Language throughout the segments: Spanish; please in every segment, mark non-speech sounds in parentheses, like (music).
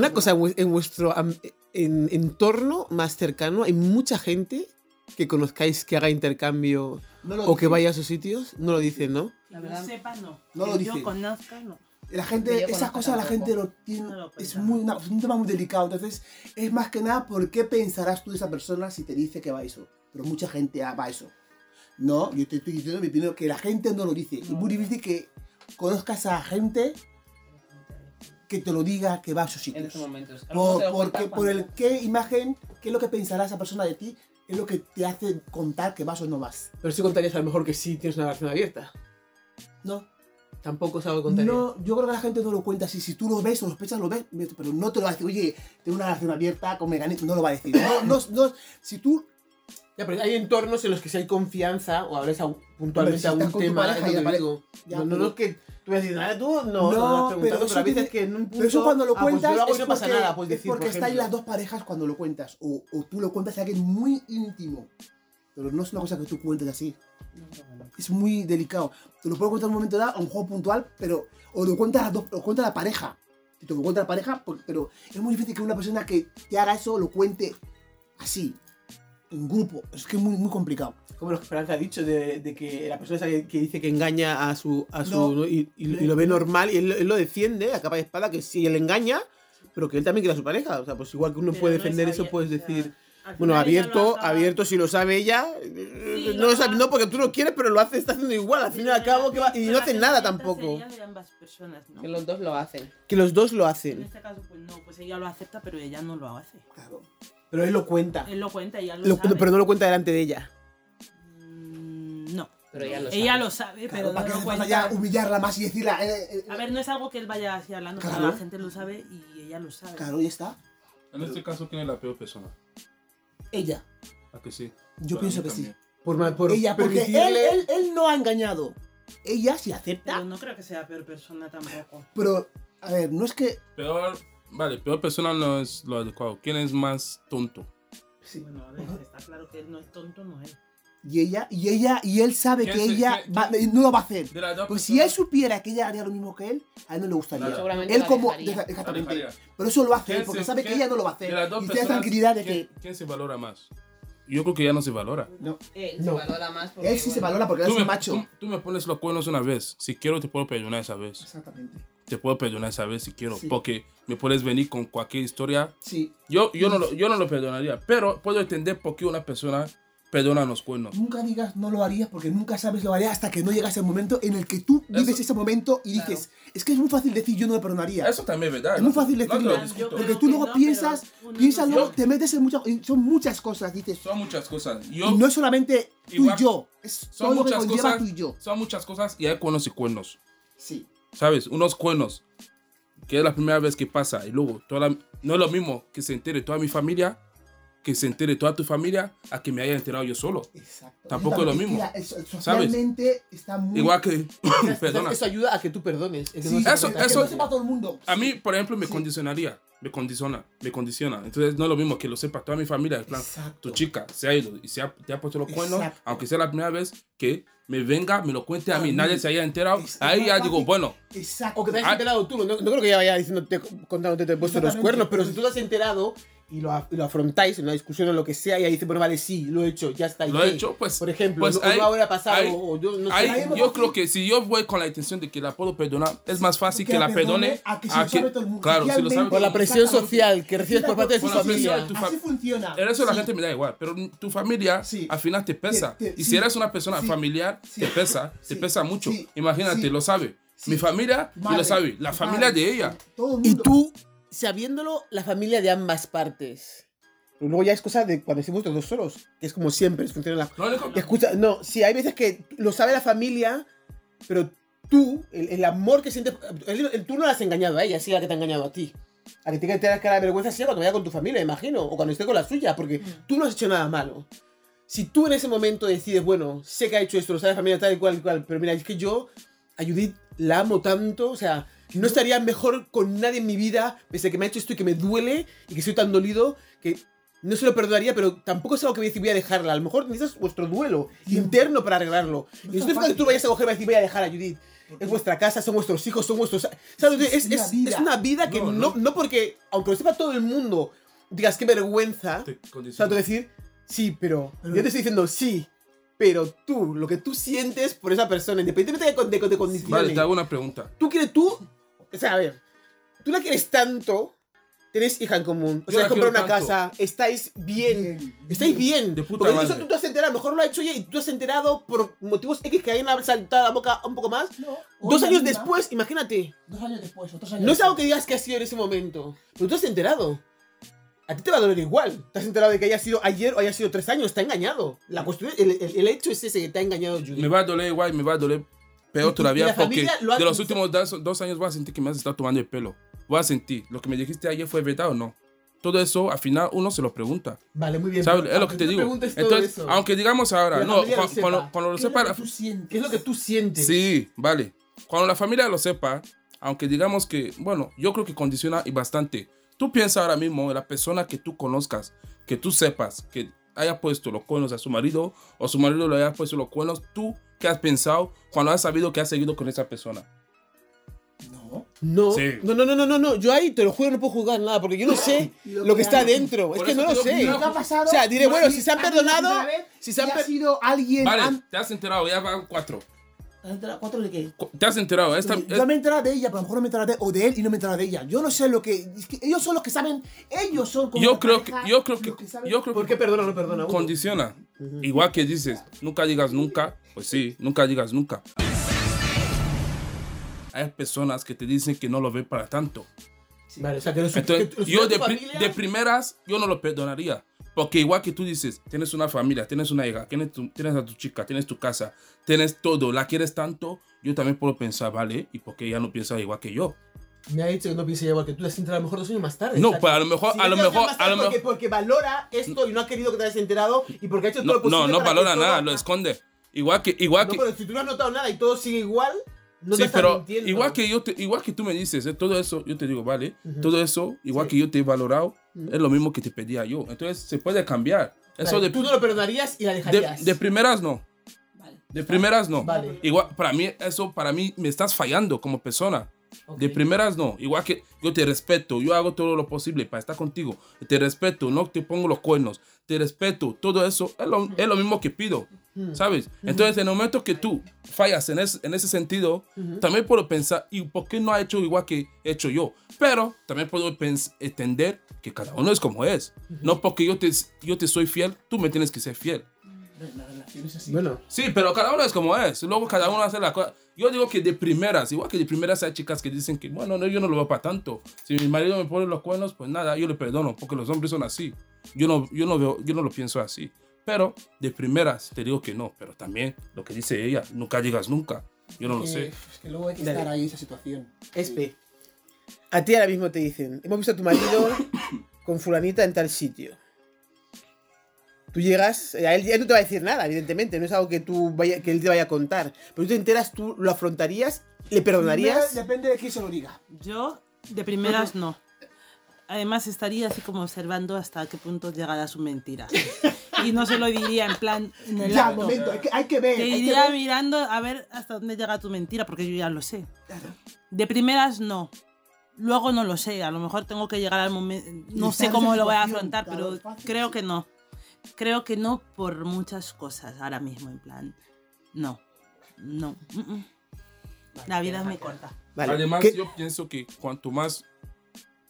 Una cosa, en vue- en vuestro en- entorno más cercano, hay mucha gente que conozcáis que haga intercambio No o que dicen. vaya a sus sitios. No lo dicen, ¿no? La verdad, sepa, no. No lo Que dice. Yo conozca, no. La gente, esas cosas la gente lo tiene, No lo es muy, una- es un tema muy delicado. Entonces, es más que nada por qué pensarás tú de esa persona si te dice que va a eso. Pero mucha gente va a eso. No, yo te estoy diciendo mi opinión que la gente no lo dice. Es muy difícil que conozcas a gente que te lo diga que va a esos en sitios. estos momentos. Por, porque, por el qué imagen, qué es lo que pensará esa persona de ti, es lo que te hace contar que vas o no vas. Pero sí contarías a lo mejor que sí tienes una relación abierta. No, Tampoco es algo que contaría. no, yo creo que la gente no lo cuenta así. Si tú lo ves o sospechas, lo ves, pero no te lo va a decir, oye, tengo una relación abierta con Meganet, no lo va a decir. No, no, no, si tú, Ya, pero hay entornos en los que si hay confianza o hablas a- puntualmente si a un tema, pareja es lo y que apare- digo. Ya, no, no, pero- no es que tú vas a decir, nada, tú no, no, pero pero, eso a veces tiene- que en un punto... pero eso cuando lo ah, pues yo cuentas lo hago es no pasa porque, nada, puedes es decir, porque por estáis ejemplo. las dos parejas cuando lo cuentas. O, o tú lo cuentas a alguien muy íntimo. Pero no es una cosa que tú cuentes así. Es muy delicado. Te lo puedo contar en un momento dado, a un juego puntual, pero. O lo cuentas a, las dos, lo cuenta la pareja. Te lo cuenta la pareja, pero es muy difícil que una persona que te haga eso lo cuente así. En grupo. Es que es muy, muy complicado. Como lo que Esperanza ha dicho, de, de que la persona esa que, que dice que engaña a su... A su No. ¿no? y, y- y lo ve normal y él, él lo defiende a capa de espada, que sí, él engaña, pero que él también quiere a su pareja. O sea, pues igual que uno Pero puede no es defender eso, abierto, puedes decir... Bueno, abierto, abierto si lo sabe ella. eh, Sí, no, lo sabe- no porque tú lo quieres, pero lo hace, está haciendo igual. Al fin y al cabo, que va- y no que nada tampoco. sería de ambas personas, ¿no? Que los dos lo hacen. Que los dos lo En hacen. este caso, pues no, pues ella lo acepta, pero ella no lo hace. Claro. Pero él lo cuenta. Él lo cuenta, ella lo, Lo- sabe. pero no lo cuenta delante de ella. Mm, No. Pero ella lo Ella sabe. lo sabe, Claro, pero ¿Para no qué lo cuenta. ya humillarla más y decirla? eh, eh, A ver, no es algo que él vaya así hablando, pero Claro. la gente lo sabe y ella lo sabe. Claro, ya está. En este caso, ¿quién es la peor persona? Ella. ¿A que sí? Yo Para pienso que sí. Por, por Ella, porque él, permitirle- él, él no ha engañado. Ella sí Pero acepta. no creo que sea peor persona tampoco. Pero, a ver, no es que. Peor, vale, peor persona no es lo adecuado. ¿Quién es más tonto? Sí. Bueno, a ver, está claro que él no es tonto, no es. Y ella, y ella, y él sabe ¿Quién que se- ella quién- va- no lo va a hacer. Pues si él supiera que ella haría lo mismo que él, a él no le gustaría. Claro. Seguramente Él la como. deja- exactamente. Pero eso lo hace ¿quién él, porque se- sabe que ella no lo va a hacer. Y tiene tranquilidad de ¿quién, que. quién se valora más? Yo creo que ya no se valora. No. Él No. se valora más porque, Él sí se bueno, valora porque él es me, un macho. tú- tú me pones los cuernos una vez. Si quiero, te puedo perdonar esa vez. Exactamente. Te puedo perdonar esa vez si quiero. Sí. Porque me puedes venir con cualquier historia. Sí. Yo, yo, no lo, yo no lo perdonaría. Pero puedo entender por qué una persona perdona los cuernos. Nunca digas no lo harías porque nunca sabes lo harías hasta que no llegas el momento en el que tú vives Eso- ese momento y Claro. dices, es que es muy fácil decir yo no lo perdonaría. Eso también es verdad. Es muy ¿no? fácil No decirlo. Yo Porque tú luego no, piensas, piensas no luego, te metes en muchas, y son muchas cosas, dices. Son muchas cosas. Yo, y no es solamente tú Igual- y yo, es son todo lo que muchas cosas. tú y yo. Son muchas cosas y hay cuernos y cuernos. Sí. ¿Sabes? Unos cuernos. Que es la primera vez que pasa. Y luego, toda no es lo mismo que se entere toda mi familia, que se entere toda tu familia, a que me haya enterado yo solo. Exacto. Tampoco es lo que mismo. la- eso- socialmente está muy... Igual que. (laughs) perdona. Eso ayuda a que tú perdones. Es que Sí, no Eso- que eso- no sepa todo el mundo. A mí, por ejemplo, me Sí. condicionaría. Me condiciona. Me condiciona. Entonces, no es lo mismo que lo sepa toda mi familia. En plan, Exacto. tu chica se ha ido y se ha, te ha puesto los cuernos, Exacto. aunque sea la primera vez que me venga, me lo cuente a A mí, mí. nadie se haya enterado. Ahí ya digo, bueno, Exacto. O que te hayas enterado tú. No, no creo que ella vaya diciéndote, contándote te he puesto los cuernos, pero si tú te has enterado y lo, y lo afrontáis en una discusión o lo que sea, y ahí dice, bueno, vale, sí, lo he hecho, ya está. ¿y lo he hecho, pues. Por ejemplo, pues no, ahí- no habrá pasado, ahí- o yo no sé. es más yo creo que si yo voy con la intención de que la puedo perdonar, es más fácil Que que la perdone. a que todo el mundo. Claro, si lo sabe. Por la presión social que recibes por parte de su familia. tu Así funciona. El resto de la gente me da igual, pero tu familia Sí. al final te pesa. Te- te- y sí. si eres una persona Sí. familiar, te pesa, te pesa mucho. Imagínate, lo sabe. Mi familia y lo sabe. La familia de ella. Todo el Y mundo. tú, sabiéndolo, la familia de ambas partes. Luego ya es cosa de cuando estemos los dos solos, que es como siempre, funciona la... Lo único- Escucha, no, sí, hay veces que lo sabe la familia, pero tú, el, el amor que sientes, el, el- tú no la has engañado a ella, sí la que te ha engañado a ti. A que tenga que tener cara de vergüenza sea cuando vaya con tu familia, imagino, o cuando esté con la suya, porque tú no has hecho nada malo. Si tú en ese momento decides, bueno, sé que ha hecho esto, lo sabe la familia tal y cual y cual, pero mira, es que yo a Judith la amo tanto, o sea, no estaría mejor con nadie en mi vida, pese a que me ha hecho esto y que me duele y que soy tan dolido, que no se lo perdonaría, pero tampoco es algo que voy a decir voy a dejarla. A lo mejor necesitas vuestro duelo Tiempo. interno para arreglarlo. Y no significa que tú vayas a coger y vas a decir voy a dejar a Judith. es vuestra casa, son vuestros hijos, son vuestros... ¿Sabes? Es Es, una es- vida. es una vida que No, no, no. no porque, aunque lo sepa todo el mundo, digas qué vergüenza, Te o sea, condiciona. tú decir, sí, pero, Pero- yo te estoy diciendo sí, pero tú, lo que tú sientes por esa persona, independientemente de, de, de condiciones, Vale, te hago una pregunta. tú quieres, tú, o sea, a ver, tú la quieres tanto, tenés hija en común, o sea, comprar una tanto. casa, estáis bien, Bien. estáis bien, De puta porque madre. eso tú te has enterado, a lo mejor lo ha hecho ella y tú has enterado por motivos X que hayan saltado la boca un poco más, No, dos años misma, después, imagínate, Dos años después, o tres años no es algo que digas que ha sido en ese momento, pero tú has enterado. A ti te va a doler igual. Te has enterado de que haya sido ayer o haya sido tres años. Está engañado. La cuestión, el, el- el hecho es ese que te ha engañado Judy. Me va a doler igual, me va a doler peor todavía porque lo de los últimos dos, dos años voy a sentir que me has estado tomando el pelo. Voy a sentir, lo que me dijiste ayer fue verdad o no. Todo eso, al final, uno se lo pregunta. Vale, muy bien. ¿Sabes? Es lo que te digo. Entonces, eso, aunque digamos ahora, no, familia lo cuando, cuando, cuando lo ¿Qué es sepa, lo? ¿Qué es lo que tú sientes? Sí, vale. Cuando la familia lo sepa, aunque digamos que, bueno, yo creo que condiciona y bastante. Tú piensas ahora mismo en la persona que tú conozcas, que tú sepas que haya puesto los cuernos a su marido o su marido le haya puesto los cuernos, tú, ¿qué has pensado cuando has sabido que has seguido con esa persona? No. No, Sí. no, no, no, no, no, no. Yo ahí te lo juro, no puedo juzgar nada porque yo no sé (laughs) Lo lo que que está dentro. Es que no lo sé. Lo ha pasado. O sea, diré, no, bueno, si se han perdonado, vez, si se han ha sido alguien. Vale, te has enterado, ya van cuatro. ¿Te has enterado? ¿Cuatro de qué? Te has enterado, esta, yo es- me he enterado de ella, pero a lo mejor no me he enterado de, o de él y no me he enterado de ella. Yo no sé lo que, es que ellos son los que saben, ellos son como yo creo que, yo creo que, saben- yo creo ¿Por que qué perdona o no perdona? Condiciona. Igual que dices, nunca digas nunca, pues sí, nunca digas nunca. Hay personas que te dicen que no lo ven para tanto. Vale, o sea, que los Entonces, que los- yo de, pri- de primeras, yo no lo perdonaría. Porque igual que tú dices, tienes una familia, tienes una hija, tienes, tu- tienes a tu chica, tienes tu casa, tienes todo, la quieres tanto, yo también puedo pensar, vale, ¿y por qué ella no piensa igual que yo? Me ha dicho que no piensa igual que tú, la sientes a lo mejor dos años más tarde. No, pues a lo mejor, Si a lo mejor, a lo porque, mejor, porque valora esto y no ha querido que te hayas enterado y porque ha hecho todo no, lo posible no, no para valora nada, lo esconde. Igual que, igual No, que, pero si tú no has notado nada y todo sigue igual, no sí, pero mintiendo. igual que yo, te- igual que tú me dices, eh, todo eso, yo te digo, vale, todo eso, igual que yo te he valorado, es lo mismo que te pedía yo. Entonces se puede cambiar. Eso Vale, de, Tú no lo perdonarías y la de, dejarías. de primeras no. Vale. De primeras no. Vale. Igual, para mí, eso, para mí, me estás fallando como persona. Ok. De primeras no. Igual que yo te respeto, yo hago todo lo posible para estar contigo. Te respeto, no te pongo los cuernos. Te respeto, todo eso es lo, es lo mismo que pido. ¿Sabes? Entonces, en el momento que tú fallas en, es- en ese sentido, también puedo pensar, ¿y por qué no ha hecho igual que he hecho yo? Pero también puedo entender que cada uno es como es. No porque yo te, yo te soy fiel, tú me tienes que ser fiel. La relación es así. Bueno, Sí, pero cada uno es como es. Luego cada uno hace la cosa. Yo digo que de primeras, igual que de primeras hay chicas que dicen que, bueno, no, yo no lo veo para tanto. Si mi marido me pone los cuernos, pues nada, yo le perdono, porque los hombres son así. Yo no, yo no, veo, yo no lo pienso así. Pero de primeras te digo que no. Pero también lo que dice ella, nunca digas nunca. Yo no lo Que- sé. Es que luego hay que Dale. estar ahí en esa situación. Espe. A ti ahora mismo te dicen, hemos visto a tu marido (coughs) con fulanita en tal sitio. Tú llegas, eh, a él, él no te va a decir nada, evidentemente, no es algo que, tú vaya, que él te vaya a contar. Pero tú te enteras, tú lo afrontarías, le perdonarías. Depende de quién se lo diga. Yo, de primeras, no. Además, estaría así como observando hasta qué punto llegará su mentira. (laughs) Y no se lo diría en plan en el Ya, acto. momento, hay que, hay que ver. Te iría ver. mirando a ver hasta dónde llega tu mentira, porque yo ya lo sé. De primeras, no. Luego no lo sé. A lo mejor tengo que llegar al momento. No sé cómo lo voy a afrontar, pero creo que no. Creo que no por muchas cosas ahora mismo, en plan. No. No. mm, mm. La vida es muy corta. Vale. Además, ¿Qué- yo pienso que cuanto más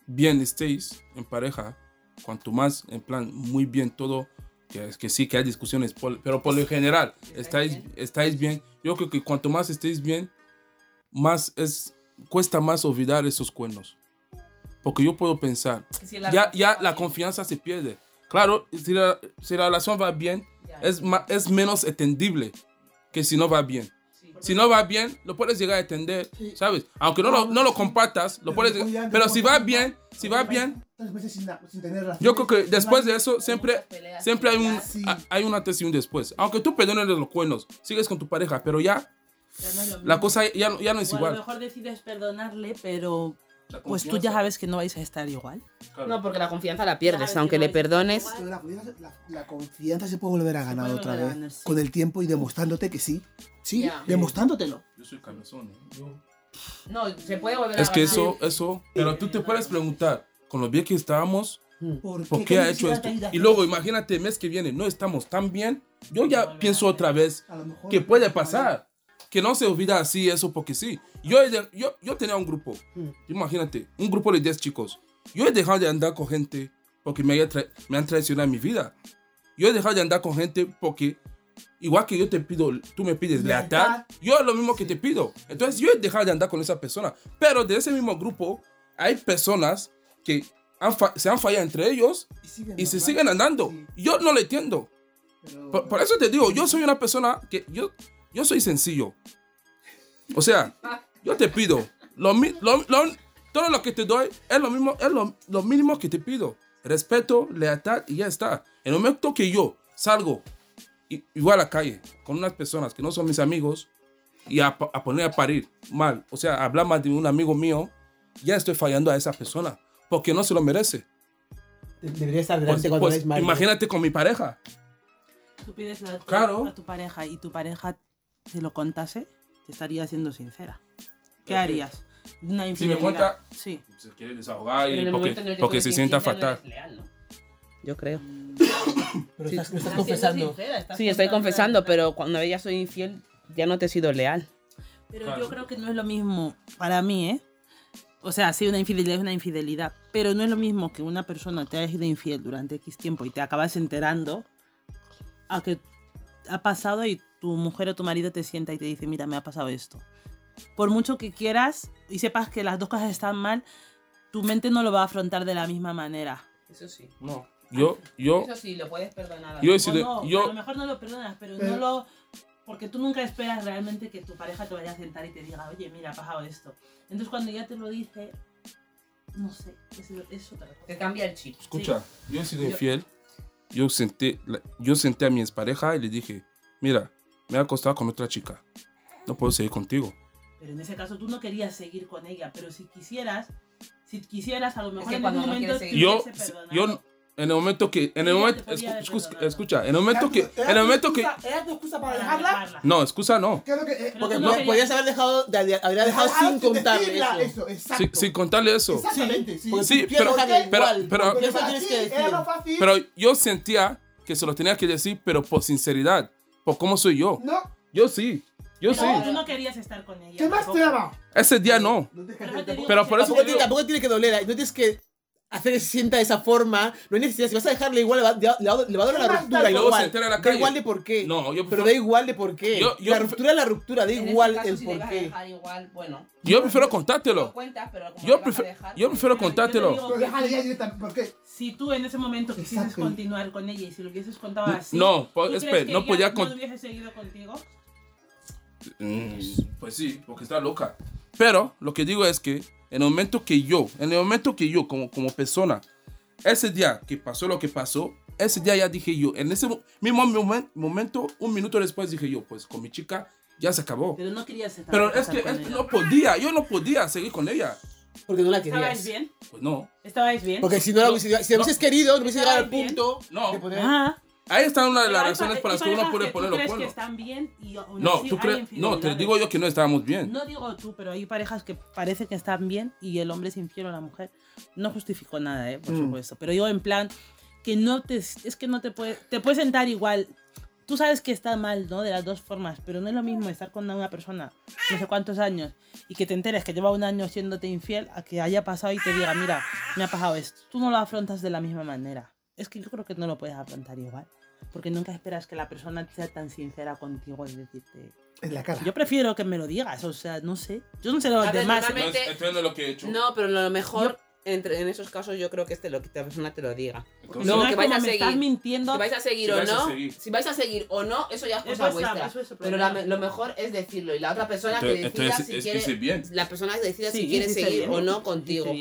bien estéis en pareja, cuanto más, en plan, muy bien todo, que, es que sí, que hay discusiones, por- pero por lo general, estáis, estáis bien. Yo creo que cuanto más estéis bien, más es, cuesta más olvidar esos cuernos. Porque yo puedo pensar, ya, ya la confianza se pierde. Claro, si la, si la relación va bien, es, ma- es menos entendible que si no va bien. Si no va bien, lo puedes llegar a entender, ¿sabes? Aunque no lo, no lo compartas, lo puedes llegar- Pero si va bien, si va bien, yo creo que después de eso siempre, siempre hay un, hay un antes y un después. Aunque tú perdones los cuernos, sigues con tu pareja, pero ya la cosa ya, no- ya no es a lo igual. mejor decides perdonarle, pero pues tú ya sabes que no vais a estar igual. claro. No, porque la confianza la pierdes, que aunque no le perdones. La, confianza, la- la confianza se puede volver a ganar puede otra volver a vez ganar, sí. con el tiempo y demostrándote que sí. Sí, Ya. demostrándotelo. Yo soy cabezón. ¿eh? Yo- No, se puede volver Es a que ganar. eso, eso. Pero tú te puedes preguntar, con lo bien que estábamos, ¿Por, ¿por qué ha hecho esto? Y luego, imagínate, el mes que viene, no estamos tan bien. Yo ya pienso otra vez que puede pasar. Que no se olvida así eso porque sí. Yo, yo, yo tenía un grupo. Imagínate, un grupo de 10 chicos. Yo he dejado de andar con gente porque me, me han traicionado en mi vida. Yo he dejado de andar con gente porque, igual que yo te pido, tú me pides lealtad, yo lo mismo que te pido. Entonces yo he dejado de andar con esa persona. Pero de ese mismo grupo hay personas que han se han fallado entre ellos Y, siguen y se siguen andando. Sí, Yo no lo entiendo. pero- Por, por eso te digo, yo soy una persona que yo, yo soy sencillo. O sea, yo te pido, lo, lo- lo- todo lo que te doy es lo mismo, es lo, lo mínimo que te pido. Respeto, lealtad y ya está. En el momento que yo salgo igual a la calle con unas personas que no son mis amigos y a, a poner a parir mal, o sea, hablar mal de un amigo mío, ya estoy fallando a esa persona porque no se lo merece. Debería estar Pues- delante cuando pues, imagínate con mi pareja. Tú pides la Claro. a tu pareja y tu pareja te lo contase, te estaría siendo sincera. ¿Qué harías? Una Si me infidelidad. cuenta, Sí. se quiere desahogar y porque, porque se sienta fatal. leal, ¿no? Yo creo. (coughs) Pero estás, lo estás Estás confesando. sincera, estás Sí, estoy confesando, pero cuando ya soy infiel, ya no te he sido leal. Pero Claro. yo creo que no es lo mismo para mí, ¿eh? O sea, sí, una infidelidad es una infidelidad, pero no es lo mismo que una persona te haya sido infiel durante X tiempo y te acabas enterando a que ha pasado y tu mujer o tu marido te sienta y te dice, mira, me ha pasado esto. Por mucho que quieras y sepas que las dos cosas están mal, tu mente no lo va a afrontar de la misma manera. Eso sí. No, yo, yo, Eso sí, lo puedes perdonar. yo no, a lo yo, mejor no lo perdonas, pero Pero- no lo... Porque tú nunca esperas realmente que tu pareja te vaya a sentar y te diga, oye, mira, ha pasado esto. Entonces cuando ya te lo dice, no sé, es, es otra cosa. Te cambia el chip. escucha, yo he sido infiel. Yo senté, la- yo senté a mi expareja y le dije, mira, me ha acostado con otra chica. No puedo seguir contigo. Pero en ese caso tú no querías seguir con ella, pero si quisieras, si quisieras, a lo mejor que en cuando algún no momento Yo, yo, en el momento que, en el momento, te podía haber escu- escu- perdonado. escucha, en el momento que, ¿Era en el tu momento que, excusa- ¿Era tu excusa para dejarla? no, excusa no. Eh, Pero Porque no podías haber dejado, de, de- habría dejado sin contarle eso. Sin, sin contarle eso. Exactamente, sí. Sí, pero- pero- pero-. Pero yo sentía que se lo tenía que decir, pero por sinceridad, por cómo soy yo. No, Yo sí, yo sí. No, tú no querías estar con ella. ¿qué más te daba? Ese día no. No Pero por eso Tampoco, tiene, digo- tampoco tiene que doler, no tienes que hacer que se sienta de esa forma, no hay necesidad, si vas a dejarle igual, le va, le va- le va a doler la ¿Qué más ruptura da? y Luego igual, en la da igual de por qué, No, yo pero prefiero- da igual de por qué, Yo- yo la ruptura es la ruptura, da igual caso, el si por le vas a qué. dejar igual, bueno. Yo prefiero Lo contártelo. cuentas, pero como Yo a prefiero, dejar, yo prefiero Pero yo contártelo. digo- Pero. Si tú en ese momento quisieses Exacto. continuar con ella y si lo hubieses contado así. No, po- ¿tú crees espera, que no podía no con- hubiese seguido contigo? Mm, Pues sí, porque está loca. Pero lo que digo es que en el momento que yo, en el momento que yo como, como persona, ese día que pasó lo que pasó, ese día ya dije yo, en ese mo- mismo momen- momento, un minuto después dije yo, pues con mi chica ya se acabó. Pero no querías estar Pero es que, es que no podía, yo no podía seguir con ella. Porque no la ¿Estabais querías. bien? Pues no. ¿Estabais bien? Porque si no la hubiese, si la hubieses querido, no hubiese llegado al punto No. de poner... Ah, Ahí está una de las razones pa- por las que uno puede poner los cuernos. están bien y No, tú crees, no, te digo yo que no estábamos bien. No digo tú, pero hay parejas que parece que están bien y el hombre es infiel a la mujer. No justifico nada, ¿eh? por Mm. supuesto. Pero digo en plan que no te... Es que no te puede... Te puedes sentar igual. Tú sabes que está mal, ¿no? De las dos formas. Pero no es lo mismo estar con una persona no sé cuántos años y que te enteres que lleva un año siéndote infiel a que haya pasado y te diga, mira, me ha pasado esto. Tú no lo afrontas de la misma manera. Es que yo creo que no lo puedes afrontar igual. Porque nunca esperas que la persona sea tan sincera contigo y decirte... En la cara. Yo prefiero que me lo digas, o sea, no sé. Yo no sé los demás. no es lo que he hecho. No, pero lo mejor entre, en esos casos yo creo que este lo que la persona te lo diga. Entonces, No, no, que es vais a seguir. estás mintiendo. Si vais a seguir Si o no, seguir. si vais a seguir o no, eso ya es cosa está- vuestra. eso es Pero la- lo mejor es decirlo y la otra persona que Entonces- decida entonces si es- quiere, bien. la persona que decida Sí, si quiere seguir bien. o no contigo.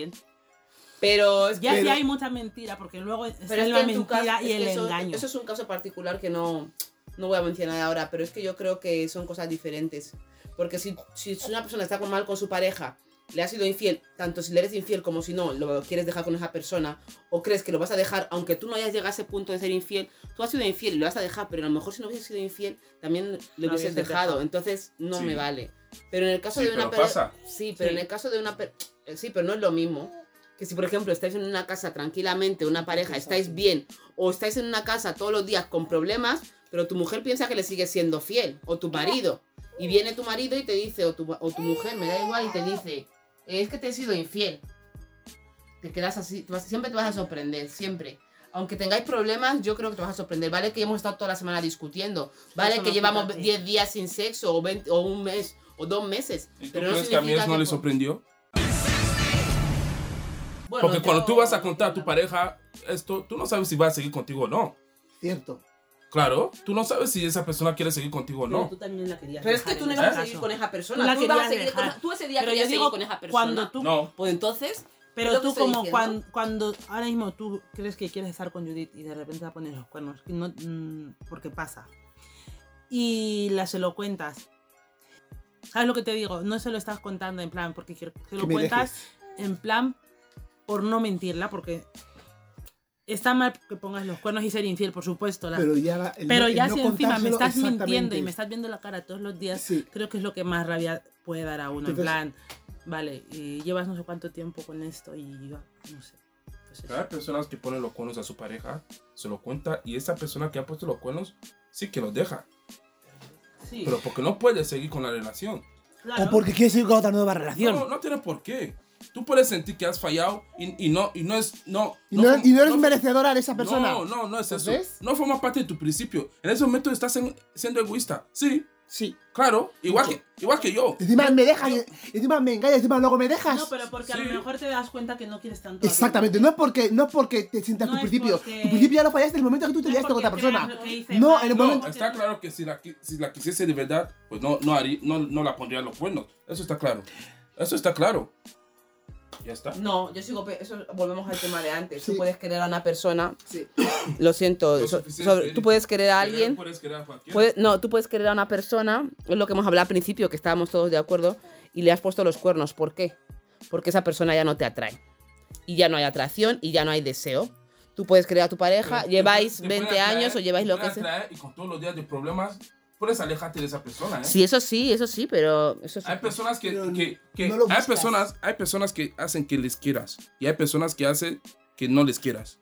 Pero es Ya que, sí Pero- hay mucha mentira, porque luego está pero es la mentira caso, y el que eso, engaño. eso es un caso particular que no, no voy a mencionar ahora, pero es que yo creo que son cosas diferentes. Porque si, si una persona está mal con su pareja le has sido infiel, tanto si le eres infiel como si no, lo quieres dejar con esa persona, o crees que lo vas a dejar, aunque tú no hayas llegado a ese punto de ser infiel, tú has sido infiel y lo vas a dejar, pero a lo mejor si no hubieses sido infiel, también lo hubieses dejado, dejado. entonces no Sí. me vale. Pero en el caso Sí, de una pero per- pasa. Sí, pero Sí. en el caso de una per- eh, Sí, pero no es lo mismo. Que si, por ejemplo, estáis en una casa tranquilamente, una pareja, estáis bien, o estáis en una casa todos los días con problemas, pero tu mujer piensa que le sigues siendo fiel, o tu marido. Y viene tu marido y te dice, o tu, o tu mujer, me da igual, y te dice, es que te he sido infiel. Te quedas así, te vas- siempre te vas a sorprender, siempre. Aunque tengáis problemas, yo creo que te vas a sorprender. Vale que hemos estado toda la semana discutiendo. Vale Eso que llevamos quita, sí. 10 días sin sexo, o, 20 o un mes, o dos meses. ¿Y tú Pero no crees que a mí no le por- sorprendió? Bueno, Porque cuando yo- tú vas a contar a tu pareja esto, tú no sabes si va a seguir contigo o no. Cierto. Claro, tú no sabes si esa persona quiere seguir contigo o Pero no. tú también la querías Pero es que tú no ibas a seguir con esa persona. la Tú, ibas a seguir con- dejar. tú ese día Pero querías yo seguir digo, con esa persona. cuando tú- No, Pues entonces. Pero tú como cuando, cuando ahora mismo tú crees que quieres estar con Judith y de repente la pones los cuernos, no, mm, porque pasa. Y la se lo cuentas. ¿Sabes lo que te digo? No se lo estás contando en plan porque quiero, se lo cuentas en plan por no mentirla, porque está mal que pongas los cuernos y ser infiel, por supuesto. la- Pero ya, el pero no- el ya no si encima me estás mintiendo y me estás viendo la cara todos los días, Sí. creo que es lo que más rabia puede dar a uno. Entonces- en plan, vale, y llevas no sé cuánto tiempo con esto y yo, no sé. Pues eso. hay personas que ponen los cuernos a su pareja, se lo cuenta y esa persona que ha puesto los cuernos sí que los deja. Sí, Pero porque no puede seguir con la relación. claro. O porque quieres ir con otra nueva relación. No, no tiene por qué. Tú puedes sentir que has fallado y, y no, y no es. No, y, no, fue- y no eres fue- merecedora de esa persona. No, no, no es eso. ¿Ves? No forma parte de tu principio. En ese momento estás en- siendo egoísta. Sí, Sí. claro. Igual que, igual que yo. Encima me dejas, y- encima me engañas, encima luego me dejas. No, pero porque a Sí. lo mejor te das cuenta que no quieres tanto. a Exactamente, no es porque, no es porque te sientas No tu principio. porque- Tu principio ya lo fallaste en el momento que tú te No liaste con otra persona. No, en el No, momento. está claro que si la, si la quisiese de verdad, pues no, no, haría, no, no la pondría en los cuernos. Eso está claro. Eso está claro. Ya está. No, yo sigo. Eso volvemos al tema de antes. Sí. Tú puedes querer a una persona. Sí. Lo siento. Lo so- suficiente, sobre- Eric. tú puedes querer a Querer alguien. Puedes querer a cualquiera. puedes- no, tú puedes querer a una persona. Es lo que hemos hablado al principio, que estábamos todos de acuerdo. Y le has puesto los cuernos. ¿Por qué? Porque esa persona ya no te atrae. Y ya no hay atracción y ya no hay deseo. Tú puedes querer a tu pareja. Pero lleváis te puede 20 años o lleváis lo puede que sea. Y con todos los días de problemas, puedes alejarte de esa persona, ¿eh? Sí, eso sí, eso sí, pero. Eso sí. Hay personas que, que, que- no hay personas, hay personas que hacen que les quieras y hay personas que hacen que no les quieras.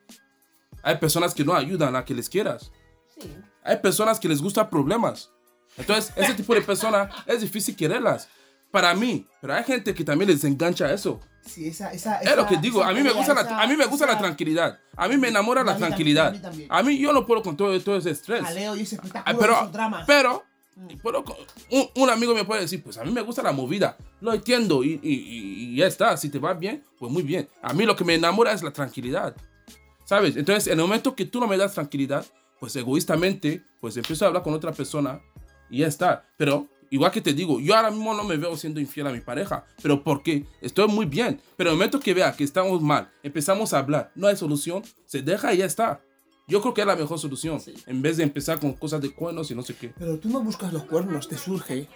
Hay personas que no ayudan a que les quieras. Sí. Hay personas que les gustan problemas. Entonces, ese tipo de personas es difícil quererlas. Para mí, pero hay gente que también les engancha eso. Sí, esa, esa, Es lo esa- que digo, a mí me gusta, la, esa- a mí me gusta la tranquilidad. A mí me enamora la también, tranquilidad. a mí también. A mí yo no puedo con todo, todo ese estrés. Jaleo y ese Ah, pero, pero, pero un, un amigo me puede decir, pues a mí me gusta la movida, lo entiendo y, y- y- y ya está, si te va bien, pues muy bien. A mí lo que me enamora es la tranquilidad, ¿sabes? Entonces, en el momento que tú no me das tranquilidad, pues egoístamente, pues empiezo a hablar con otra persona y ya está. Pero, igual que te digo, yo ahora mismo no me veo siendo infiel a mi pareja, pero porque estoy muy bien. Pero en el momento que vea que estamos mal, empezamos a hablar, no hay solución, se deja y ya está. Yo creo que es la mejor solución, Sí. en vez de empezar con cosas de cuernos y no sé qué. Pero tú no buscas los cuernos, te surge.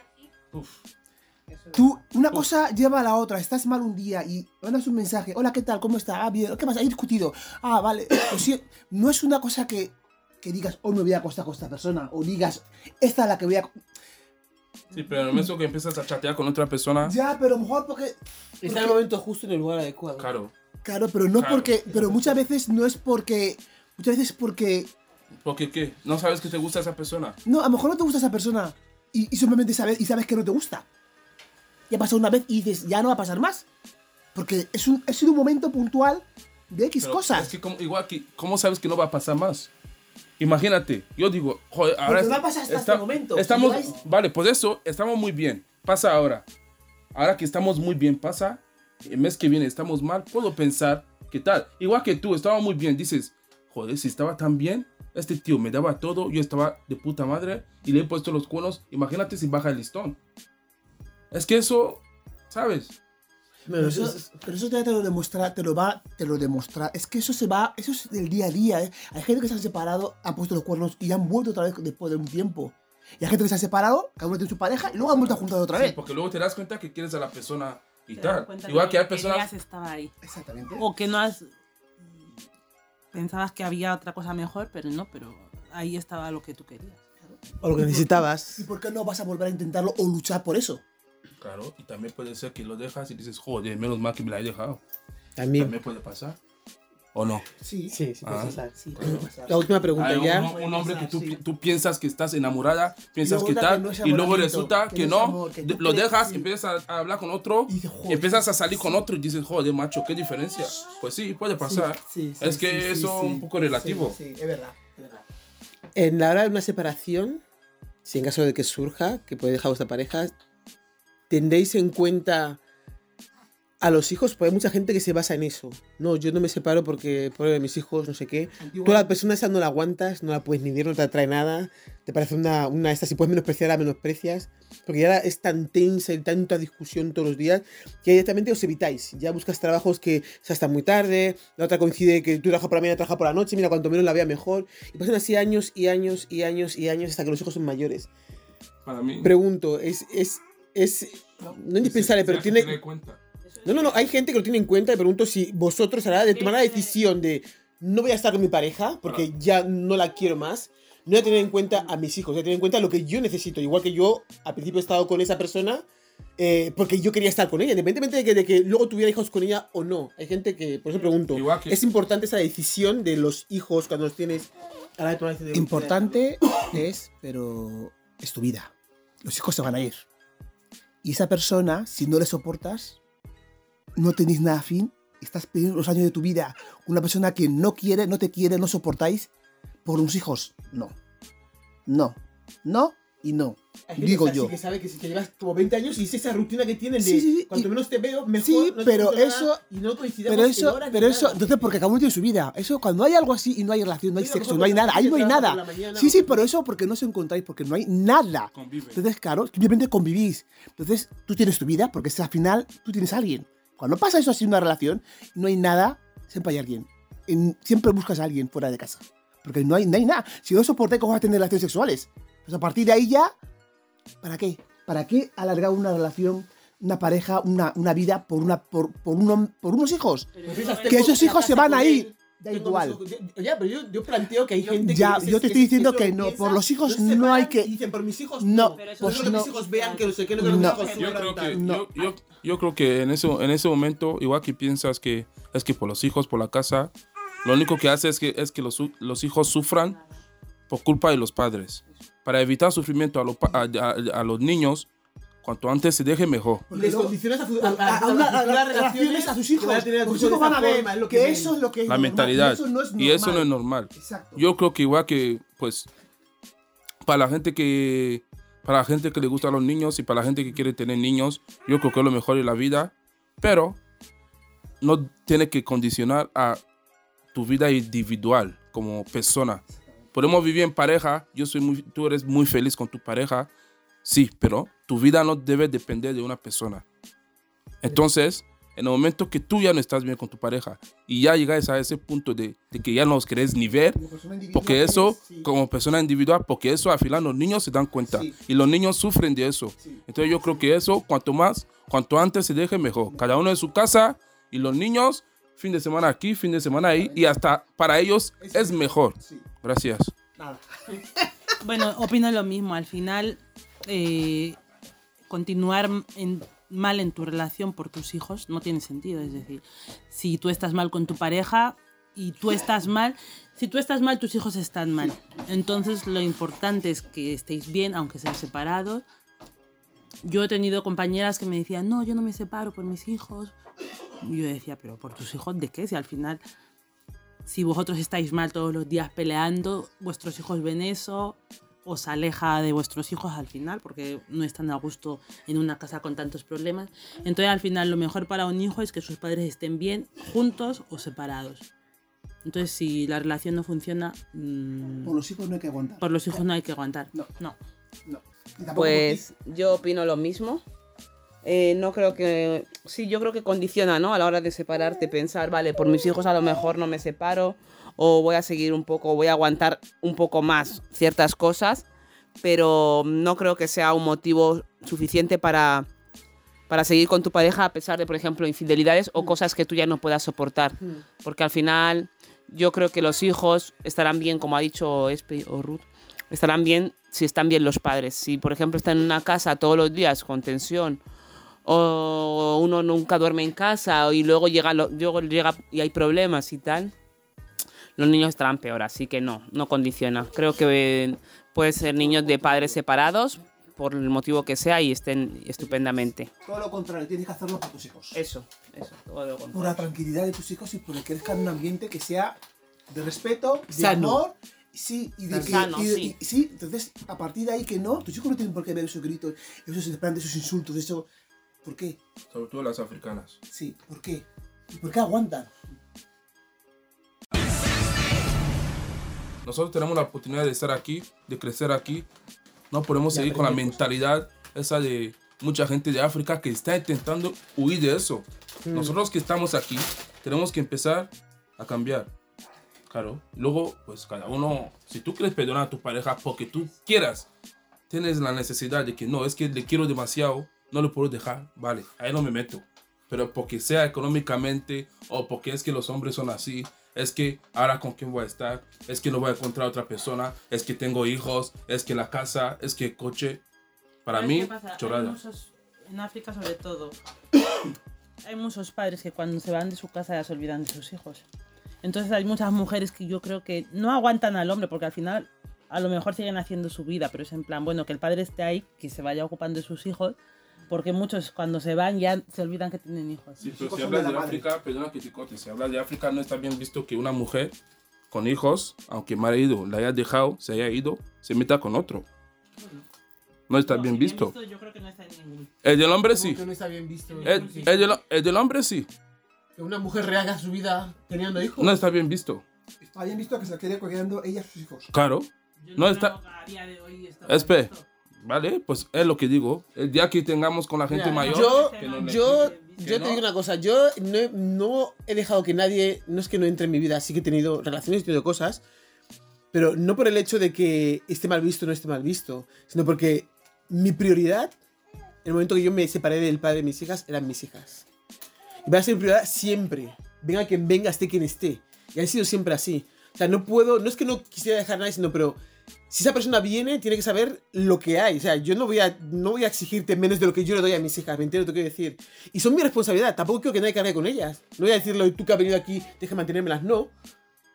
Tú, una cosa lleva a la otra. Estás mal un día y mandas un mensaje. Hola, ¿qué tal? ¿Cómo está? Ah, bien. ¿Qué pasa? ¿Hay discutido? Ah, vale. (coughs) Pues sí, no es una cosa que, que digas, hoy me voy a acostar con esta persona. O digas, esta es la que voy a... Sí, pero en el momento que empiezas a chatear con otra persona, Ya, pero mejor porque... Está en el momento justo en el lugar adecuado. claro. Claro, pero no Claro. porque... Pero muchas veces no es porque... Muchas veces porque... Porque qué? ¿No sabes que te gusta esa persona? No, a lo mejor no te gusta esa persona. Y, y simplemente sabes, y sabes que no te gusta. Ya pasó una vez y dices, ya no va a pasar más. Porque es un, ha sido un momento puntual de X Pero cosas. Es que como- igual que, ¿cómo sabes que no va a pasar más? Imagínate, yo digo, joder, ahora... Va a pasar hasta este momento. Estamos, vale, por eso estamos muy bien. Pasa ahora. Ahora que estamos muy bien, pasa. El mes que viene estamos mal, puedo pensar, ¿qué tal? Igual que tú, estaba muy bien. Dices, joder, si estaba tan bien, este tío me daba todo, yo estaba de puta madre y le he puesto los cuernos. Imagínate si baja el listón. Es que eso, ¿sabes? Pero eso eso, es- pero eso te, te lo demuestra, te lo va, te lo demuestra. Es que eso se va, eso es del día a día. ¿eh? Hay gente que se han separado, han puesto los cuernos y han vuelto otra vez después de un tiempo. Y hay gente que se ha separado, cada uno tiene su pareja y luego han vuelto a juntar otra Sí, vez. porque luego te das cuenta que quieres a la persona y Te tal. Igual lo que hay personas... estaba ahí. Exactamente. O que no has. Pensabas que había otra cosa mejor, pero no, pero ahí estaba lo que tú querías. O lo que necesitabas. ¿Y por qué no vas a volver a intentarlo o luchar por eso? Claro, y también puede ser que lo dejas y dices, joder, menos mal que me la he dejado. También. También puede pasar. ¿O no? Sí. Sí, sí, puede Ah. pasar. Sí, puede pasar. La última pregunta Hay ya. un, un hombre que tú, Sí. tú piensas que estás enamorada, piensas que resulta tal, que no es y luego enamoramiento, resulta que que no es no, amor, que tú lo crees- dejas, sí. empiezas a, a hablar con otro, Y dices, joder, empiezas a sí, salir con sí. otro y dices, joder, macho, qué diferencia. Pues sí, puede pasar. Sí, sí, es sí, que sí, eso sí. es un poco relativo. Sí, sí, es verdad, es verdad. En la hora de una separación, si en caso de que surja, que puede dejar vuestra pareja, tendréis en cuenta a los hijos, porque hay mucha gente que se basa en eso. No, yo no me separo porque por mis hijos, no sé qué. Tú a la persona esa no la aguantas, no la puedes ni ver, no te atrae nada. Te parece una, una esta, si puedes menospreciar, la menosprecias. Porque ya es tan tensa y tanta discusión todos los días que directamente os evitáis. Ya buscas trabajos que se hasta muy tarde, la otra coincide que tú trabajas por la mañana, trabajas por la noche, mira, cuanto menos la vea mejor. Y pasan así años y años y años y años hasta que los hijos son mayores. Para mí. Pregunto, es, es, es no indispensable, pero tiene... No, no, no, hay gente que lo tiene en cuenta y pregunto si vosotros a la hora de tomar la decisión de no voy a estar con mi pareja porque ya no la quiero más, no voy a tener en cuenta a mis hijos, voy a tener en cuenta lo que yo necesito. Igual que yo al principio he estado con esa persona eh, porque yo quería estar con ella, independientemente de que, de que luego tuviera hijos con ella o no. Hay gente que, por eso pregunto, Igual que- es importante esa decisión de los hijos cuando los tienes a la hora de tomar la decisión de- Importante es, pero es tu vida. Los hijos se van a ir. Y esa persona, si no le soportas, no tenéis nada afín, estás perdiendo los años de tu vida. Una persona que no quiere, no te quiere, no soportáis por unos hijos. No. No. No y no. Hay Digo yo. sí que sabe que, que llevas como 20 años y es esa rutina que tienen de Sí, sí, sí, cuanto y- menos te veo, mejor. Sí, no te pero eso- y no coincidimos Pero eso, pero eso, nada. entonces porque cada uno tiene su vida. Eso cuando hay algo así y no hay relación, no hay sexo, no hay nada, ahí no hay nada. mañana, Sí, sí, pero eso porque no os encontráis, porque no hay nada. Convive. Entonces, claro, simplemente convivís. Entonces, tú tienes tu vida, porque es al final tú tienes a alguien. Cuando pasa eso así en una relación, y no hay nada, siempre hay alguien. En- siempre buscas a alguien fuera de casa. Porque no hay, no hay nada. Si no soportáis, ¿cómo vas a tener relaciones sexuales? Pues a partir de ahí ya, ¿para qué? ¿Para qué alargar una relación, una pareja, una, una vida por, una, por, por, uno- por unos hijos? Que esos hijos se van a ir. Da igual. mis Ya, pero yo, yo planteo que hay gente Ya, que. yo te estoy diciendo que no, por los hijos no hay que- Dicen, por mis hijos No, no. Pero eso pues no que no. mis hijos vean que no sé qué, no que los No. hijos Yo creo que, yo, yo, yo creo que en, eso, en ese momento, igual que piensas que es que por los hijos, por la casa, lo único que hace es que, es que los, los hijos sufran por culpa de los padres. Para evitar sufrimiento a, los pa- a, a- a los niños, cuanto antes se deje mejor. Les condicionas a, a, a, a, a, una- a, a- futuras a relaciones a sus hijos. que van a de hijos van a ver forma, es lo que, ven. eso es lo que es La normal, mentalidad. Y eso no es normal. Y eso no es normal. Exacto. Yo creo que igual que, pues, para la gente que, para la gente que le gusta a los niños y para la gente que quiere tener niños, yo creo que es lo mejor de la vida, pero no tiene que condicionar a tu vida individual como persona. Podemos vivir en pareja, yo soy muy, tú eres muy feliz con tu pareja, sí, pero tu vida no debe depender de una persona. Entonces, en el momento que tú ya no estás bien con tu pareja y ya llegas a ese punto de, de que ya no os querés ni ver, porque eso, sí. como persona individual, porque eso al final los niños se dan cuenta Sí. y los niños sufren de eso. Sí. Entonces yo creo que eso, cuanto más, cuanto antes se deje mejor. Cada uno en su casa y los niños, fin de semana aquí, fin de semana ahí y hasta para ellos es mejor. Gracias. Nada. (laughs) Bueno, opino lo mismo. Al final, eh, continuar en- mal en tu relación por tus hijos no tiene sentido. Es decir, si tú estás mal con tu pareja y tú estás mal, si tú estás mal, tus hijos están mal. Entonces, lo importante es que estéis bien, aunque sean separados. Yo he tenido compañeras que me decían, no, yo no me separo por mis hijos. Y yo decía, pero por tus hijos, ¿de qué? Si al final si vosotros estáis mal todos los días peleando, vuestros hijos ven eso, os aleja de vuestros hijos al final, porque no están a gusto en una casa con tantos problemas. Entonces al final lo mejor para un hijo es que sus padres estén bien, juntos o separados. Entonces si la relación no funciona, mm, Por los hijos no hay que aguantar. por los hijos no hay que aguantar. No. no. Pues yo opino lo mismo. Eh, no creo que. Sí, yo creo que condiciona, ¿no? A la hora de separarte, pensar, vale, por mis hijos a lo mejor no me separo, o voy a seguir un poco, voy a aguantar un poco más ciertas cosas, pero no creo que sea un motivo suficiente para, para seguir con tu pareja a pesar de, por ejemplo, infidelidades o cosas que tú ya no puedas soportar. Porque al final yo creo que los hijos estarán bien, como ha dicho Espe o Ruth, estarán bien si están bien los padres. Si, por ejemplo, están en una casa todos los días con tensión o uno nunca duerme en casa y luego llega, lo- luego llega y hay problemas y tal, los niños estarán peor. Así que no, no condiciona. Creo que puede ser niños de padres separados por el motivo que sea y estén estupendamente. Todo lo contrario, tienes que hacerlo por tus hijos. Eso, eso, todo lo Por contrario. la tranquilidad de tus hijos y por el que crezcan en un ambiente que sea de respeto, de Sano. amor. Sí, y de que. Sano, y de- sí. y- sí, entonces, a partir de ahí que no, tus hijos no tienen por qué ver esos gritos, esos esos insultos, eso. ¿Por qué? Sobre todo las africanas. Sí, ¿por qué? ¿Y por qué aguantan? Nosotros tenemos la oportunidad de estar aquí, de crecer aquí. No podemos seguir con la mentalidad esa de mucha gente de África que está intentando huir de eso. Nosotros que estamos aquí tenemos que empezar a cambiar. Claro. Luego, pues cada uno, si tú quieres perdonar a tu pareja porque tú quieras, tienes la necesidad de que no, es que le quiero demasiado, no lo puedo dejar, vale, ahí no me meto. Pero porque sea económicamente o porque es que los hombres son así, es que ahora con quién voy a estar, es que no voy a encontrar otra persona, es que tengo hijos, es que la casa, es que coche. Para ¿Sabes mí? Hay chorada. muchos- en África sobre todo, (coughs) hay muchos padres que cuando se van de su casa ya se olvidan de sus hijos. Entonces hay muchas mujeres que yo creo que no aguantan al hombre porque al final a lo mejor siguen haciendo su vida, pero es en plan, bueno, que el padre esté ahí, que se vaya ocupando de sus hijos, porque muchos cuando se van ya se olvidan que tienen hijos. Sí, pero si hablas de. África, perdona que te corte, si hablas de África no está bien visto que una mujer con hijos, aunque marido la haya dejado, se haya ido, se meta con otro. No está bien visto. Yo creo que no está en ningún. El del hombre sí. que no está bien visto. El, el del, el del hombre sí. Que una mujer rehaga su vida teniendo hijos. No está bien visto. Está bien visto que se quede cuidando ella a sus hijos. Claro. Yo No creo está- a día de hoy está Espe. visto. Vale, pues es lo que digo. El día que tengamos con la gente Mira, mayor. yo, que yo, yo no. te digo una cosa, yo no, no he dejado que nadie, no es que no entre en mi vida, sí que he tenido relaciones, he tenido cosas, pero no por el hecho de que esté mal visto o no esté mal visto, sino porque mi prioridad, en el momento que yo me separé del padre de mis hijas, eran mis hijas. Y va a ser mi prioridad siempre, venga quien venga, esté quien esté. Y ha sido siempre así. O sea, no puedo, no es que no quisiera dejar a nadie, sino, pero si esa persona viene, tiene que saber lo que hay. O sea, yo no voy a, no voy a exigirte menos de lo que yo le doy a mis hijas, ¿me entiendes lo que quiero decir? Y son mi responsabilidad, tampoco quiero que nadie cargue con ellas. No voy a decirle, tú que has venido aquí, deja mantenérmelas, no.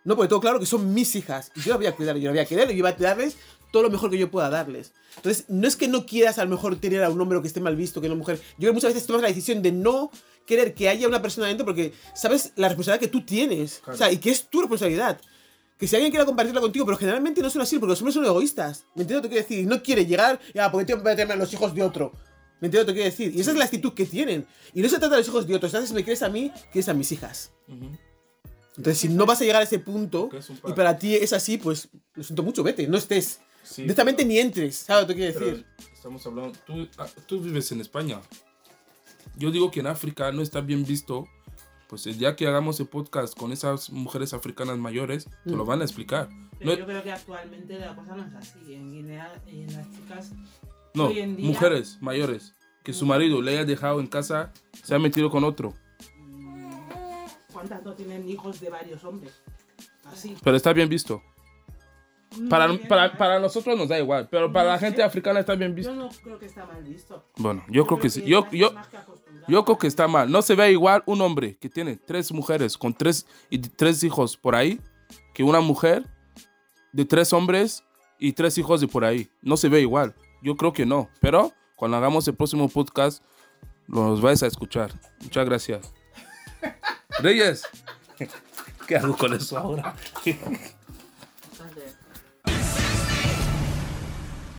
No, porque todo claro que son mis hijas. Y yo las voy a cuidar, yo las voy a querer, y yo voy a darles todo lo mejor que yo pueda darles. Entonces, no es que no quieras a lo mejor tener a un hombre que esté mal visto, que una mujer. Yo creo que muchas veces tomas la decisión de no querer que haya una persona dentro porque sabes la responsabilidad que tú tienes. O sea, y que es tu responsabilidad. Que si alguien quiera compartirla contigo, pero generalmente no son así, porque los hombres son egoístas. ¿Me entiendes lo que quiero decir? Y no quiere llegar, ya, porque tengo que meterme a los hijos de otro. ¿Me entiendes lo que quiero decir? Y esa es la actitud que tienen. Y no se trata de los hijos de otros. Si me quieres a mí, quieres a mis hijas. Entonces, si no vas a llegar a ese punto y par. para ti es así, pues lo siento mucho, vete, no estés. Sí, Directamente pero- ni entres, ¿sabes lo que quiero decir? estamos hablando. Tú, ah, tú vives en España. Yo digo que en África no está bien visto. Pues el día que hagamos el podcast con esas mujeres africanas mayores, te lo van a explicar. Pero No, yo creo que actualmente la cosa no es así. En Guinea, en las chicas. no, hoy en día- mujeres mayores. Que su marido le haya dejado en casa, se ha metido con otro. ¿Cuántas no tienen hijos de varios hombres? Así. Pero está bien visto. Para, No, para, para nosotros nos da igual, pero para la gente africana está bien visto. Yo no creo que está mal visto. Bueno, yo creo que sí. Yo, yo, yo creo que está mal. No se ve igual un hombre que tiene tres mujeres con tres, y tres hijos por ahí que una mujer de tres hombres y tres hijos de por ahí. No se ve igual. Yo creo que no. Pero cuando hagamos el próximo podcast, los vais a escuchar. Muchas gracias. (laughs) Reyes. (laughs) ¿Qué hago con eso ahora? (laughs)